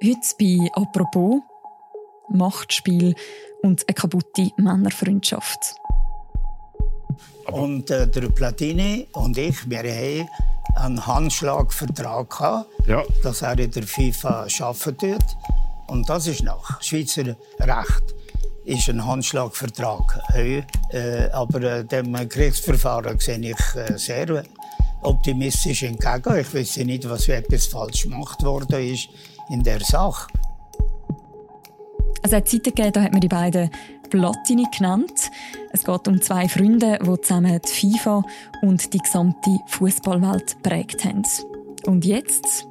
Heute bei «Apropos» Machtspiel und eine kaputte Männerfreundschaft. Und äh, der Platini und ich, wir haben einen Handschlagvertrag gehabt, ja. dass er in der FIFA arbeiten tut. Und das ist nach Schweizer Recht ist ein Handschlagvertrag. Äh, aber äh, dem Gerichtsverfahren sehe ich äh, sehr optimistisch entgegen. Ich weiß nicht, was etwas falsch gemacht worden ist in der Sache. Also es hat Zeiten gegeben, da hat man die beiden Platini genannt. Es geht um zwei Freunde, die zusammen die FIFA und die gesamte Fußballwelt prägt haben. Und jetzt?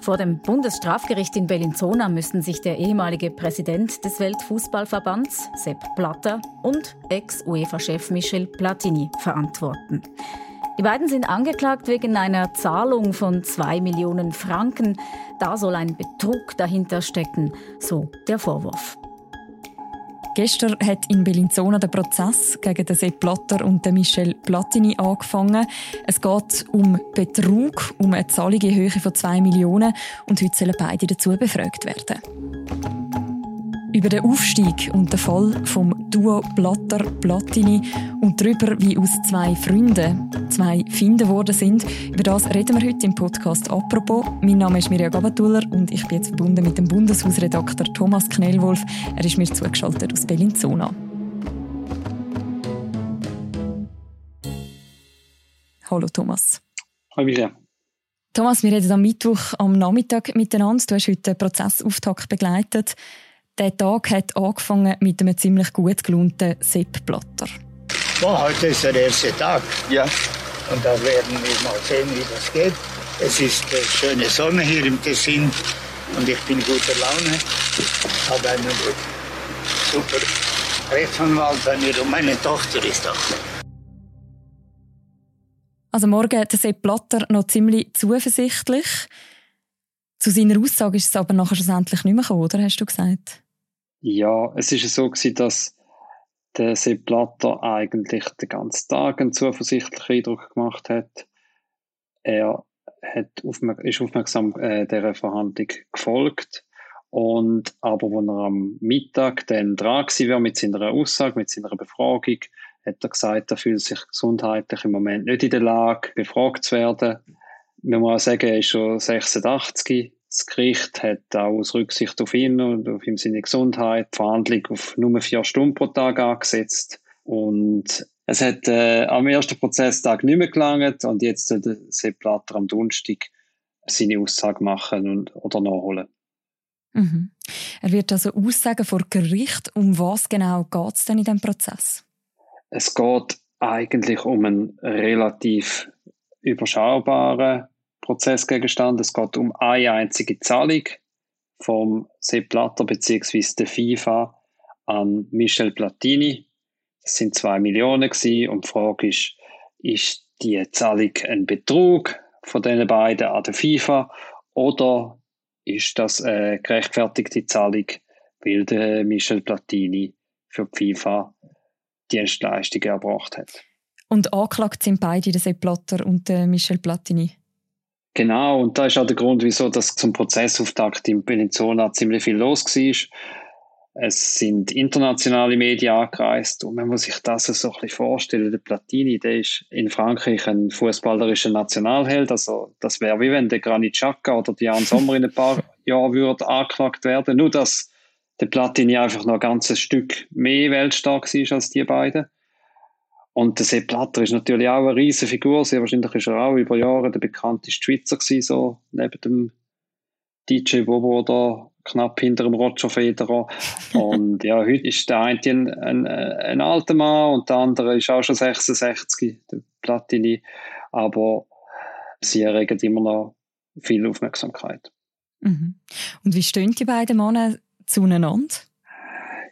Vor dem Bundesstrafgericht in Bellinzona müssen sich der ehemalige Präsident des Weltfußballverbands, Sepp Blatter, und Ex-UEFA-Chef Michel Platini verantworten. Die beiden sind angeklagt wegen einer Zahlung von zwei Millionen Franken. Da soll ein Betrug dahinter stecken, so der Vorwurf. Gestern hat in Bellinzona der Prozess gegen den Sepp Blatter und den Michel Platini angefangen. Es geht um Betrug, um eine Zahlung in Höhe von zwei Millionen und heute sollen beide dazu befragt werden. Über den Aufstieg und den Fall vom Duo Blatter-Platini und darüber, wie aus zwei Freunden zwei Finden worden sind, über das reden wir heute im Podcast «Apropos». Mein Name ist Mirja Gabatuller und ich bin jetzt verbunden mit dem Bundeshausredakteur Thomas Knellwolf. Er ist mir zugeschaltet aus Bellinzona. Hallo Thomas. Hallo Mirja. Thomas, wir reden am Mittwoch am Nachmittag miteinander. Du hast heute den Prozessauftakt begleitet. Der Tag hat angefangen mit einem ziemlich gut gelaunten Sepp Blatter. Oh, heute ist der erste Tag. Ja. Und da werden wir mal sehen, wie das geht. Es ist eine schöne Sonne hier im Tessin und ich bin guter Laune. Ich habe einen super Rechtsanwalt bei mir und meine Tochter ist da. Also morgen der Sepp Blatter noch ziemlich zuversichtlich. Zu seiner Aussage ist es aber nachher schlussendlich nicht mehr gekommen, oder hast du gesagt? Ja, es ist so gewesen, dass der Sepp Blatter eigentlich den ganzen Tag einen zuversichtlichen Eindruck gemacht hat. Er hat aufmerk ist aufmerksam äh, dieser Verhandlung gefolgt. Und aber, wenn er am Mittag dann dran war mit seiner Aussage, mit seiner Befragung, hat er gesagt, er fühlt sich gesundheitlich im Moment nicht in der Lage, befragt zu werden. Man muss auch sagen, er ist schon 86. Das Gericht hat auch aus Rücksicht auf ihn und auf ihm seine Gesundheit die Verhandlung auf nur vier Stunden pro Tag angesetzt. Und es hat äh, am ersten Prozesstag nicht mehr gelangt und jetzt soll der Sepp Blatter am Donnerstag seine Aussage machen und, oder nachholen. Mhm. Er wird also aussagen vor Gericht. Um was genau geht es denn in diesem Prozess? Es geht eigentlich um einen relativ überschaubaren Prozessgegenstand. Es geht um eine einzige Zahlung vom Sepp Blatter bzw. der FIFA an Michel Platini. Das sind zwei Millionen gewesen. und die Frage ist, ist die Zahlung ein Betrug von diesen beiden an der FIFA oder ist das eine gerechtfertigte Zahlung, weil der Michel Platini für die FIFA Dienstleistungen erbracht hat? Und angeklagt sind beide, der Sepp Blatter und der Michel Platini? Genau, und da ist auch der Grund, wieso das zum Prozessauftakt in Bellinzona ziemlich viel los war. Es sind internationale Medien angereist und man muss sich das so ein bisschen vorstellen. Der Platini, der ist in Frankreich ein fußballerischer Nationalheld. Also das wäre wie wenn der Granit Xhaka oder Jan Sommer in ein paar Jahren würde angeklagt werden. Nur dass der Platini einfach noch ein ganzes Stück mehr weltstark ist als die beiden. Und der Sepp Blatter ist natürlich auch eine riesige Figur. Sehr wahrscheinlich ist er auch über Jahre der bekannteste Schweizer gewesen, so neben dem DJ Bobo da knapp hinter dem Roger Federer. Und ja, heute ist der eine ein, ein, ein, alter Mann und der andere ist auch schon 66, der Platini. Aber sie erregen immer noch viel Aufmerksamkeit. Mhm. Und wie stehen die beiden Männer zueinander?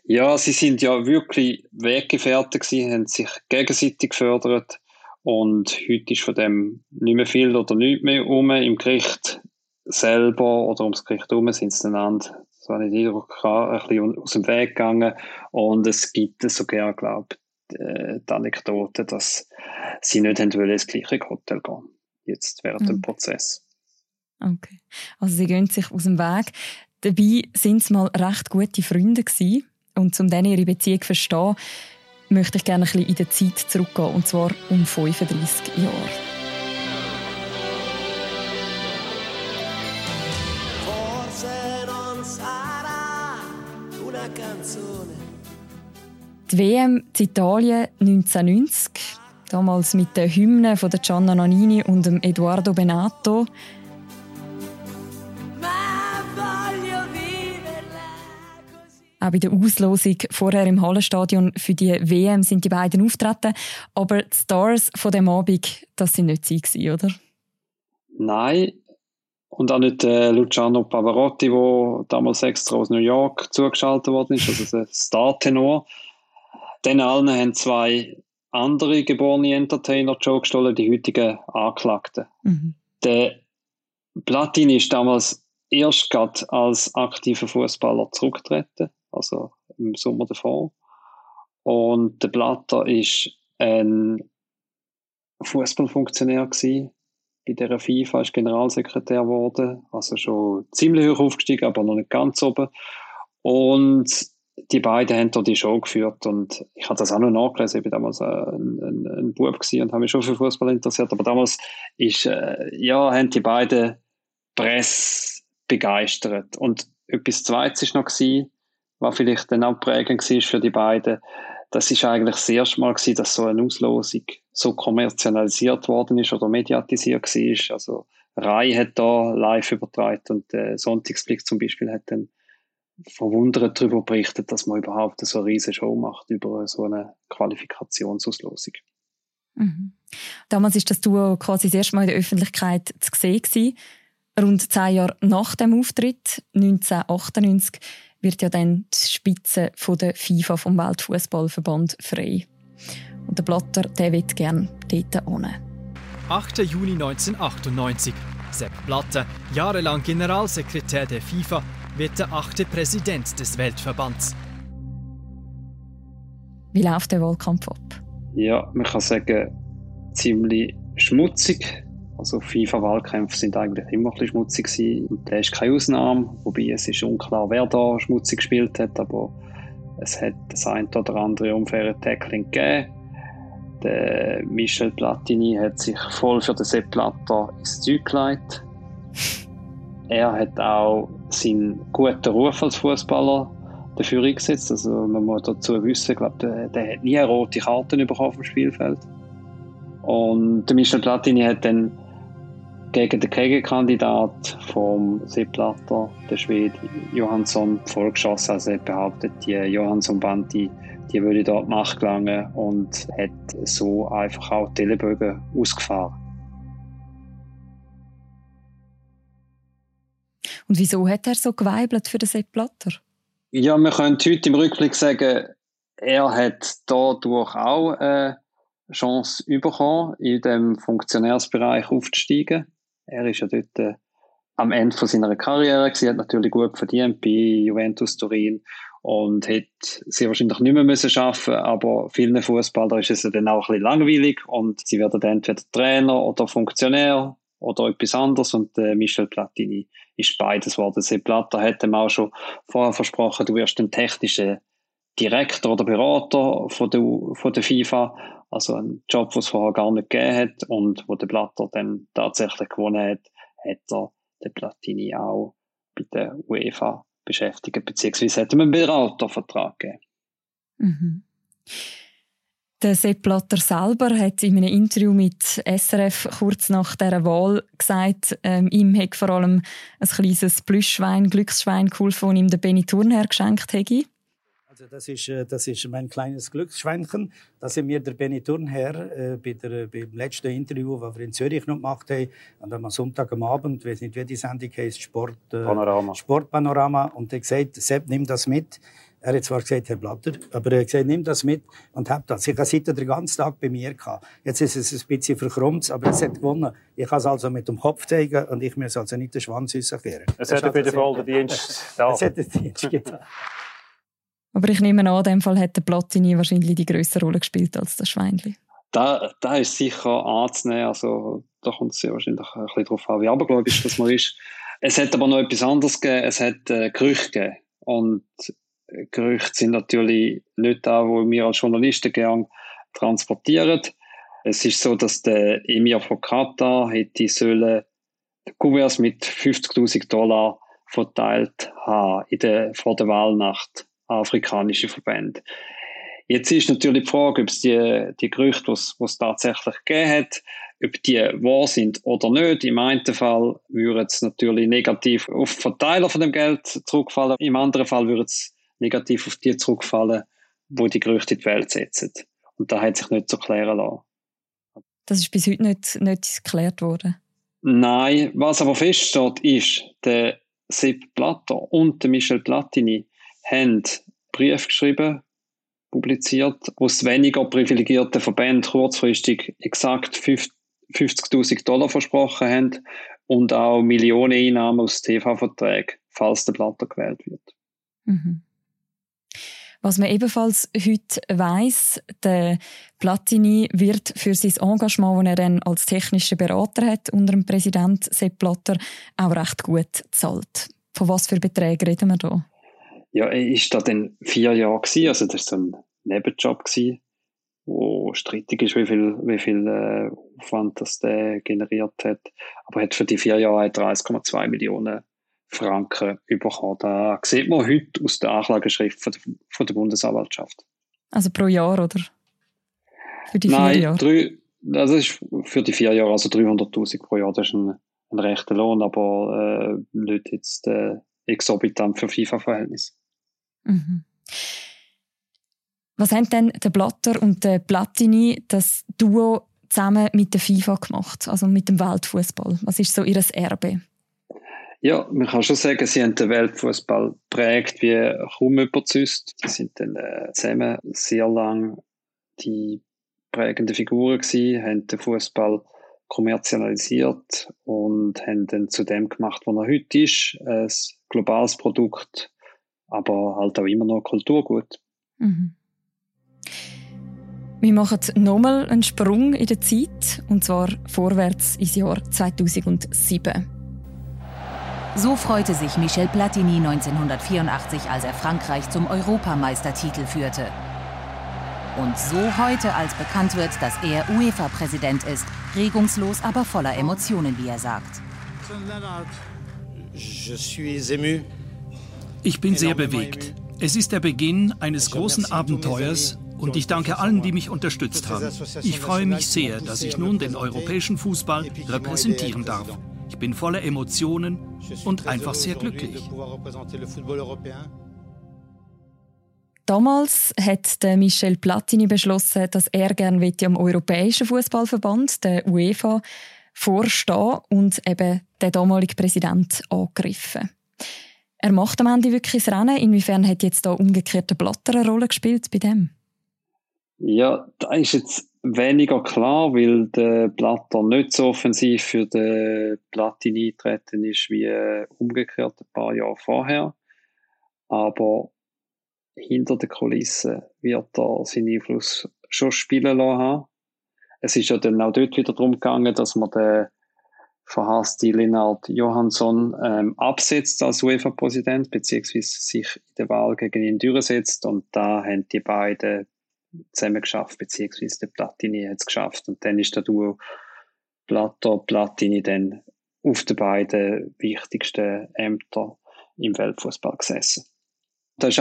Ja, sie sind ja wirklich Weggefährten gewesen, haben sich gegenseitig gefördert. Und heute ist von dem nicht mehr viel oder nichts mehr um. Im Gericht selber oder ums Gericht herum sind sie einander, so habe ich den Eindruck ein bisschen aus dem Weg gegangen. Und es gibt sogar, glaube ich, äh, die Anekdote, dass sie nicht haben wollen, ins gleiche Hotel gehen. Jetzt während mhm. dem Prozess. Okay. Also sie gehen sich aus dem Weg. Dabei sind es mal recht gute Freunde gewesen. Und um dann ihre Beziehung zu verstehen, möchte ich gerne ein bisschen in der Zeit zurückgehen, und zwar um 35 Jahre. Die WM in Italien 1990, damals mit den Hymnen von Gianna Nannini und Eduardo Benato. Auch bei der Auslosung vorher im Hallenstadion für die WM sind die beiden auftreten. Aber die Stars von dem Abend, das sind nicht sie, oder? Nein. Und auch nicht äh, Luciano Pavarotti, der damals extra aus New York zugeschaltet worden ist, also ein Star-Tenor. Dann allen haben zwei andere geborene Entertainer Joe gestohlen, die heutigen Anklagten. Mhm. Der Platini ist damals erst als aktiver Fußballer zurückgetreten also im Sommer davor. Und der Blatter ist ein Fußballfunktionär gewesen. Bei der FIFA ist Generalsekretär geworden, also schon ziemlich hoch aufgestiegen, aber noch nicht ganz oben. Und die beiden haben dort die Show geführt und ich habe das auch noch nachgelesen. Ich war damals ein, ein, ein Bub und habe mich schon für Fußball interessiert. Aber damals ist, äh, ja, haben die beiden Presse begeistert. Und etwas Zweites ist noch gewesen, was vielleicht dann auch prägend war für die beiden. Das ist eigentlich das erste Mal gewesen, dass so eine Auslosung so kommerzialisiert worden ist oder mediatisiert war. Also Rai hat da live übertragen und der Sonntagsblick zum Beispiel hat dann verwundert darüber berichtet, dass man überhaupt so eine riesige Show macht über so eine Qualifikationsauslosung. Mhm. Damals ist das Duo quasi das erste Mal in der Öffentlichkeit zu sehen gewesen. Rund zehn Jahre nach dem Auftritt, 1998, wird ja dann die Spitze von der FIFA vom Weltfußballverband frei. Und der Blatter, der wird gerne dort hin. 8. Juni 1998. Sepp Blatter, jahrelang Generalsekretär der FIFA, wird der achte Präsident des Weltverbands. Wie läuft der Wahlkampf ab? Ja, man kann sagen, ziemlich schmutzig. Also FIFA-Wahlkämpfe sind eigentlich immer ein bisschen schmutzig gewesen. Und der ist keine Ausnahme, wobei es ist unklar, wer da schmutzig gespielt hat, aber es hat das ein oder andere unfaire Tackling gegeben. Der Michel Platini hat sich voll für den Sepp Blatter ins Zeug gelegt. Er hat auch seinen guten Ruf als Fußballer dafür eingesetzt. Also man muss dazu wissen, ich glaube, der, der hat nie rote Karte bekommen auf dem Spielfeld. Und der Michel Platini hat dann gegen den Gegenkandidat vom Seeplatter, der Schwede Johansson, vollgeschossen. Also er behauptet, die Johansson-Bande, die würde dort nachgelangen und hat so einfach auch die Ellenbögen ausgefahren. Und wieso hat er so geweibelt für den Sepp Blatter? Ja, wir können heute im Rückblick sagen, er hat dadurch auch eine Chance bekommen, in dem Funktionärsbereich aufzusteigen. Er ist ja dort äh, am Ende von seiner Karriere gewesen, hat natürlich gut verdient bei Juventus Turin und hätte sie wahrscheinlich nicht mehr müssen arbeiten aber vielen Fußballern ist es dann auch ein bisschen langweilig und sie werden dann entweder Trainer oder Funktionär oder etwas anderes und äh, Michel Platini ist beides geworden. Sepp Platter hat ihm auch schon vorher versprochen, du wirst ein technischer Direktor oder Berater von der, von der FIFA also ein Job, den es vorher gar nicht gegeben hat und wo der Blatter dann tatsächlich gewonnen hat, hat er den Platini auch bei der UEFA beschäftigt, beziehungsweise hat ihm einen Beratervertrag gegeben. Mhm. Der Sepp Blatter selber hat in einem Interview mit SRF kurz nach dieser Wahl gesagt, ähm, ihm hätte vor allem ein kleines Plüschschwein, Glücksschwein geholfen, das ihm der Benny Thurnherr geschenkt hätte. Also das ist, äh, das ist mein kleines Glücksschweinchen. Das sind mir der Benny Thurnherr äh, bei der, beim letzten Interview, das wir in Zürich noch gemacht haben, und am Sonntag am Abend, ich weiß nicht, wie die Sendung heisst, Sport, äh, Panorama. Sportpanorama. Und er gesagt, Sepp, nimm das mit. Er hat zwar gesagt, Herr Blatter, aber er hat gesagt, nimm das mit und hab das. Ich habe seitdem den ganzen Tag bei mir gehabt. Jetzt ist es ein bisschen verkrummt, aber es hat gewonnen. Ich kann es also mit dem Kopf zeigen und ich muss also nicht den Schwanz rauskehren. Es hat auf jeden Fall den Dienst da. Es hat den Dienst getan. Aber ich nehme an, in dem Fall hat der Platini wahrscheinlich die größere Rolle gespielt als das Schweinli. Da, da ist sicher anzunehmen. Also, da kommt es ja wahrscheinlich ein bisschen darauf an, wie abergläubisch das man ist. Es hat aber noch etwas anderes gegeben. Es hat äh, Gerüchte gegeben. Und äh, Gerüchte sind natürlich nicht da, wo wir als Journalisten gerne transportieren. Es ist so, dass der Emir von Katar hätte sollen Kuverts mit 50.000 Dollar verteilt haben in der, vor der Wahlnacht an afrikanische Verbände. Jetzt ist natürlich die Frage, ob es die, die Gerüchte, die es tatsächlich gegeben hat, ob die wahr sind oder nicht. Im einen Fall würde es natürlich negativ auf die Verteiler von dem Geld zurückfallen. Im anderen Fall würde es negativ auf die zurückfallen, wo die Gerüchte in die Welt setzen. Und da hat sich nicht zu klären lassen. Das ist bis heute nicht, nicht geklärt worden. Nein, was aber feststeht, ist, der Sepp Blatter und der Michel Platini haben Brief geschrieben, publiziert, aus weniger privilegierten Verbänden kurzfristig exakt 50.000 Dollar versprochen haben und auch Millionen Einnahmen aus TV-Verträgen, falls der Blatter gewählt wird. Mhm. Was man ebenfalls heute weiss, der Platini wird für sein Engagement, das er dann als technischer Berater hat unter dem Präsident Sepp Blatter, auch recht gut zahlt. Von was für Beträgen reden wir da? Ja, war da dann vier Jahre gewesen, also das war so ein Nebenjob gewesen, wo strittig ist, wie viel, wie viel äh, Aufwand das der generiert hat. Aber er hat für die vier Jahre 30,2 Millionen Franken bekommen. Da sieht man heute aus der Anklageschrift von der, von der Bundesanwaltschaft. Also pro Jahr, oder? Für die Nein, vier Jahre? Drei, das ist für die vier Jahre, also 300.000 pro Jahr. Das ist ein, ein rechter Lohn, aber äh, nicht jetzt äh, exorbitant für FIFA-Verhältnis. Mhm. Was haben denn der Blatter und der Platini, das Duo, zusammen mit der FIFA gemacht, also mit dem Weltfußball? Was ist so ihr Erbe? Ja, man kann schon sagen, sie haben den Weltfußball prägt wie kaum jemand sonst. Sie sind dann äh, zusammen sehr lang die prägende Figuren gewesen, haben den Fußball kommerzialisiert und haben dann zu dem gemacht, was er heute ist. Ein globales Produkt, aber halt auch immer noch Kulturgut. Mhm. Wir machen nochmal einen Sprung in der Zeit, und zwar vorwärts ins Jahr 2007. So freute sich Michel Platini 1984, als er Frankreich zum Europameistertitel führte. Und so heute, als bekannt wird, dass er UEFA-Präsident ist, regungslos, aber voller Emotionen, wie er sagt. Ich bin sehr bewegt. Es ist der Beginn eines großen Abenteuers und ich danke allen, die mich unterstützt haben. Ich freue mich sehr, dass ich nun den europäischen Fußball repräsentieren darf. Ich bin voller Emotionen und einfach sehr glücklich. Damals hat Michel Platini beschlossen, dass er gerne am Europäischen Fußballverband, der UEFA, vorstehen und eben den damaligen Präsident angegriffen. Er macht am Ende wirklich das Rennen. Inwiefern hat jetzt da umgekehrt der Blatter eine Rolle gespielt bei dem? Ja, da ist jetzt weniger klar, weil der Blatter nicht so offensiv für den Platini eintreten ist wie äh, umgekehrt ein paar Jahre vorher. Aber hinter den Kulissen wird er seinen Einfluss schon spielen lassen. Es ist ja dann auch dort wieder darum gegangen, dass man den verhasste Lennart Johansson ähm, absetzt als UEFA-Präsident, beziehungsweise sich in der Wahl gegen ihn durchsetzt. Und da haben die beiden zusammen geschafft, beziehungsweise der Platini hat es geschafft. Und dann ist der Duo Plato Platini dann auf den beiden wichtigsten Ämtern im Weltfußball gesessen. Das ist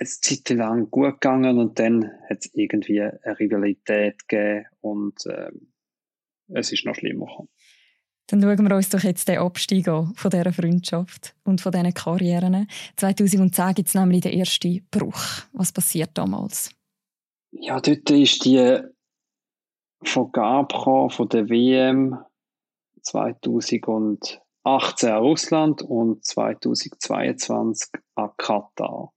eine Zeit lang gut gegangen und dann hat es irgendwie eine Rivalität gegeben und äh, es ist noch schlimmer gekommen. Dann schauen wir uns doch jetzt den Abstieg an von dieser Freundschaft und von diesen Karrieren. 2010 gibt es nämlich den ersten Bruch. Was passiert damals? Ja, dort ist die Vergabe von der WM 2018 an Russland und 2022 an Katar.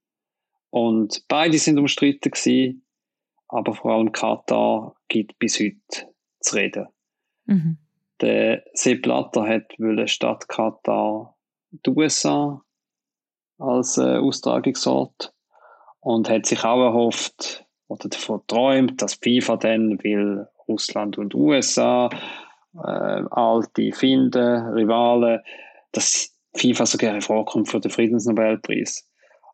Und beide sind umstritten gewesen, aber vor allem Katar gibt bis heute zu reden. Mhm. Der Sepp Blatter hat statt Katar die USA als äh, Austragungsort und hat sich auch erhofft, oder davon träumt, dass FIFA dann will Russland und USA, äh, alte Finde, Rivalen, dass FIFA sogar vorkommt für den Friedensnobelpreis.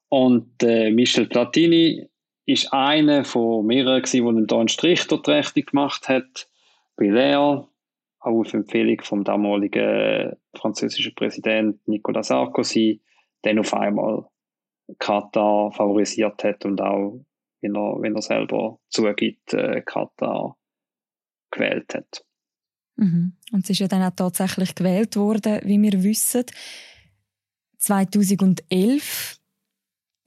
Und äh, Michel Platini ist einer von mehreren, gewesen, der da einen Strich die Rechnung gemacht hat. Bei Lea, auch auf Empfehlung vom damaligen französischen Präsidenten Nicolas Sarkozy, dann auf einmal Katar favorisiert hat und auch, wenn er, wenn er selber zugibt, äh, Katar gewählt hat. Mhm. Und es ist ja dann auch tatsächlich gewählt worden, wie wir wissen. 2011,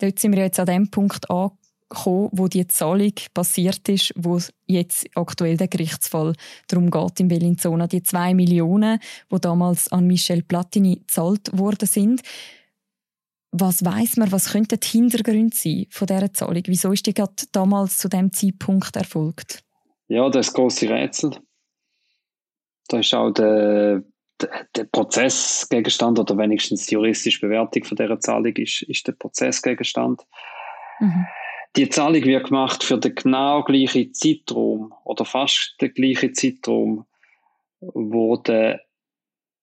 dort sind wir jetzt an dem Punkt angekommen, wo die Zahlung passiert ist, wo jetzt aktuell der Gerichtsfall darum geht in Bellinzona. Die zwei Millionen, die damals an Michel Platini gezahlt worden sind. Was weiß man, was könnten die Hintergründe sein von dieser Zahlung? Wieso ist die gerade damals zu dem Zeitpunkt erfolgt? Ja, das ist große Rätsel. Da ist auch der, der, Prozessgegenstand oder wenigstens die juristische Bewertung von dieser Zahlung ist, ist der Prozessgegenstand. Mhm. Die Zahlung wird gemacht für den genau gleichen Zeitraum oder fast den gleichen Zeitraum, wo der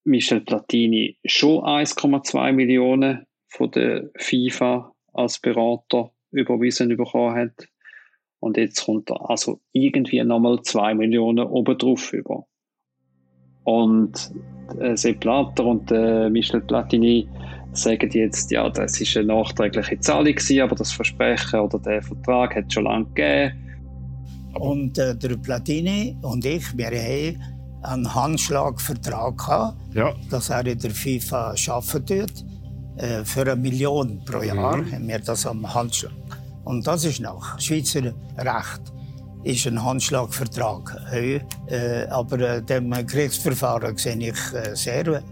Michel Platini schon 1,2 Millionen von der FIFA als Berater überwiesen bekommen hat. Und jetzt kommt er also irgendwie nochmal 2 Millionen obendrauf über. Und äh, Sepp Blatter und äh, Michel Platini sagen jetzt, ja, das ist eine nachträgliche Zahlung gewesen, aber das Versprechen oder der Vertrag hat schon lange gegeben. Und äh, der Platini und ich, wir haben einen Handschlagvertrag gehabt, ja. dass er in der FIFA arbeiten tut. Äh, für eine Million pro Jahr mhm. haben wir das am Handschlag. Und das ist nach Schweizer Recht ist ein Handschlagvertrag. Äh, aber äh, dem Gerichtsverfahren sehe ich äh, sehr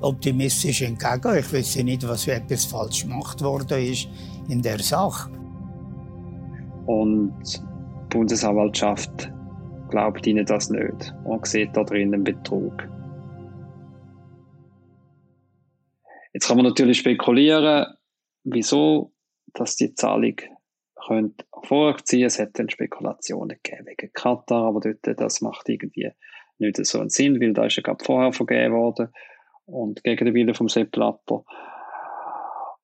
optimistisch entgegen. Ich weiß nicht, was etwas falsch gemacht worden ist in der Sache. Und die Bundesanwaltschaft glaubt ihnen das nicht und sieht da drin einen Betrug. Jetzt kann man natürlich spekulieren, wieso dass die Zahlung könnte vorziehen. Es hat dann Spekulationen gegeben wegen Katar, aber dort, das macht irgendwie nicht so einen Sinn, weil da ist ja gerade vorher vergeben worden und gegen den Willen vom Sepp Blatter.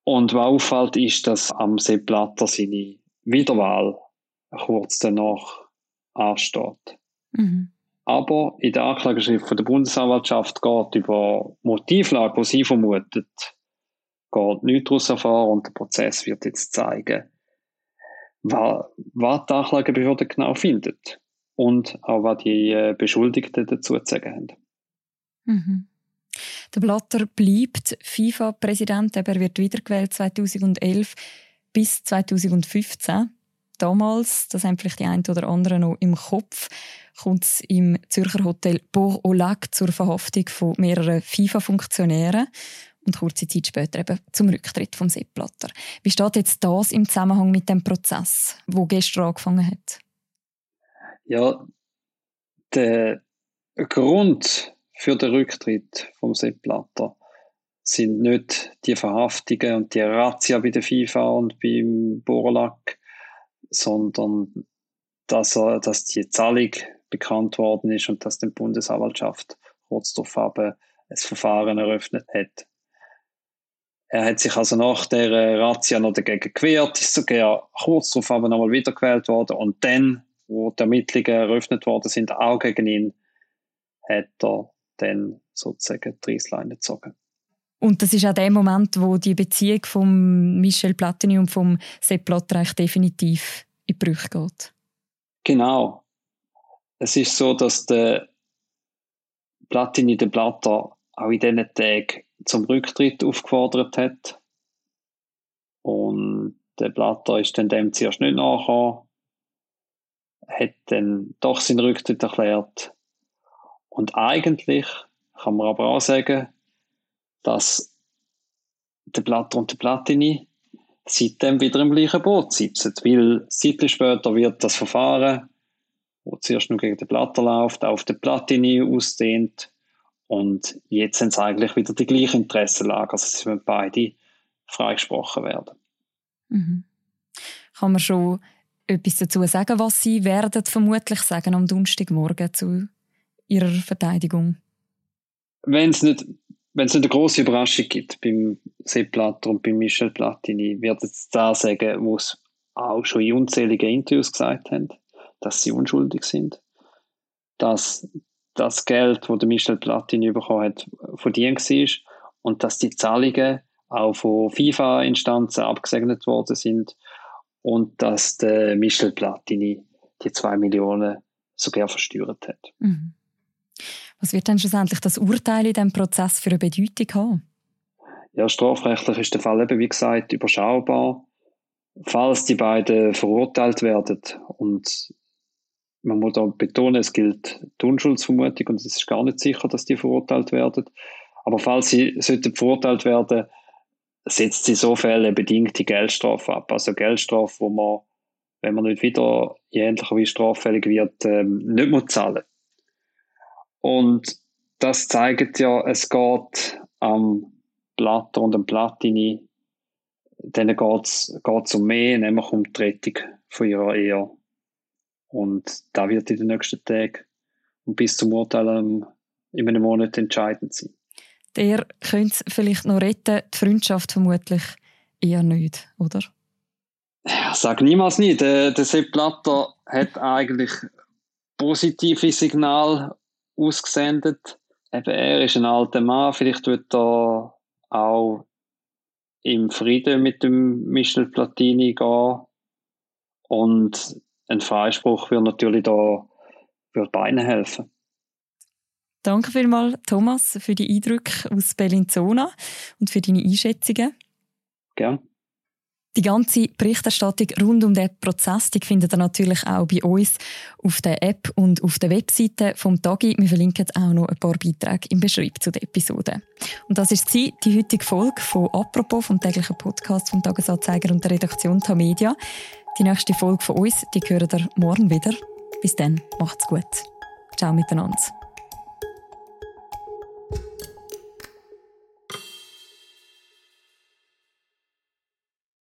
Und was auffällt, ist, dass am Sepp Blatter seine Wiederwahl kurz danach ansteht. Mhm. Aber in der Anklageschrift von der Bundesanwaltschaft geht über Motivlage, die sie vermutet, geht nichts daraus erfahren und der Prozess wird jetzt zeigen, was, die Anklagebehörde genau findet und auch was die äh, Beschuldigten dazu zu sagen haben. Mhm. Der Blatter bleibt FIFA-Präsident, er wird wiedergewählt 2011 bis 2015. Damals, das haben vielleicht die einen oder anderen noch im Kopf, kommt es im Zürcher Hotel Port au Lac zur Verhaftung von mehreren FIFA-Funktionären und kurze Zeit später eben zum Rücktritt von Sepp Blatter. Wie steht jetzt das im Zusammenhang mit dem Prozess, wo gestern angefangen hat? Ja, der Grund für den Rücktritt von Sepp Blatter sind nicht die Verhaftungen und die Razzia bei der FIFA und beim Borlak, sondern dass, er, dass die Zahlung bekannt worden ist und dass die Bundesanwaltschaft kurz darauf ein Verfahren eröffnet hat. Er hat sich also nach der Razzia noch dagegen gewehrt, ist sogar kurz darauf aber nochmal wiedergewählt worden und dann, wo die Ermittlungen eröffnet worden sind, auch gegen ihn, hat er dann sozusagen die Reissleine gezogen. Und das ist auch der Moment, wo die Beziehung von Michel Platini und vom Sepp Blatter definitiv in Brüche geht. Genau. Es ist so, dass der Platini den Blatter auch in diesen Tagen zum Rücktritt aufgefordert hat. Und der Blatter ist dann dem zuerst nicht nachgekommen, hat dann doch seinen Rücktritt erklärt. Und eigentlich kann man aber auch sagen, dass der Blatter und der Platini seitdem wieder im gleichen Boot sitzen. Weil Zeit später wird das Verfahren, wo zuerst nur gegen den Blatter läuft, auf den Platini ausdehnt und jetzt sind es eigentlich wieder die gleiche Interessenlage. Also es müssen beide freigesprochen werden. Mhm. Kann man schon etwas dazu sagen, was Sie werden vermutlich sagen am Donnerstagmorgen zu Ihrer Verteidigung? Wenn es nicht wenn es eine große Überraschung gibt beim Sepp Blatter und beim Michel Platini, wird es da sagen, wo es auch schon in unzähligen Interviews gesagt haben, dass sie unschuldig sind, dass das Geld, das der Michel Platini bekommen hat, verdient war und dass die Zahlungen auch von FIFA-Instanzen abgesegnet worden sind und dass der Michel Platini die zwei Millionen sogar versteuert hat. Mhm. Was wird denn schlussendlich das Urteil in diesem Prozess für eine Bedeutung haben? Ja, strafrechtlich ist der Fall eben, wie gesagt, überschaubar. Falls die beiden verurteilt werden und man muss da betonen, es gilt die Unschuldsvermutung und es ist gar nicht sicher, dass die verurteilt werden. Aber falls sie sollten verurteilt werden, setzt sie so Fälle bedingt die Geldstrafe ab. Also Geldstrafe, wo man, wenn man nicht wieder ähnlicher wie straffällig wird, ähm, nicht muss zahlen. Und das zeigt ja, es geht am Platter und am Platini, denen geht es um mehr, nämlich um die Rettung von ihrer Ehe. Und da wird in den nächsten Tagen und bis zum Urteil in einem Monat entscheidend sein. Der könnte es vielleicht noch retten, die Freundschaft vermutlich eher nicht, oder? Ja, sag niemals nie. Der, der Sepp Blatter hat eigentlich positive Signale ausgesendet. Eben, er ist ein alter Mann, vielleicht wird er auch im Frieden mit dem Michel Platini gehen. Und ein Freispruch würde natürlich da würde beiden helfen. Danke vielmals, Thomas, für die Eindrücke aus Bellinzona und für deine Einschätzungen. Gerne. Die ganze Berichterstattung rund um den Prozess die findet ihr natürlich auch bei uns auf der App und auf der Webseite vom Tagi. Wir verlinken auch noch ein paar Beiträge im Beschreibung zu der Episode. Und das ist die heutige Folge von «Apropos» vom täglichen Podcast vom Tagesanzeiger und der Redaktion Tamedia. Die nächste Folge von uns, die hören ihr morgen wieder. Bis dann, macht's gut. Ciao miteinander.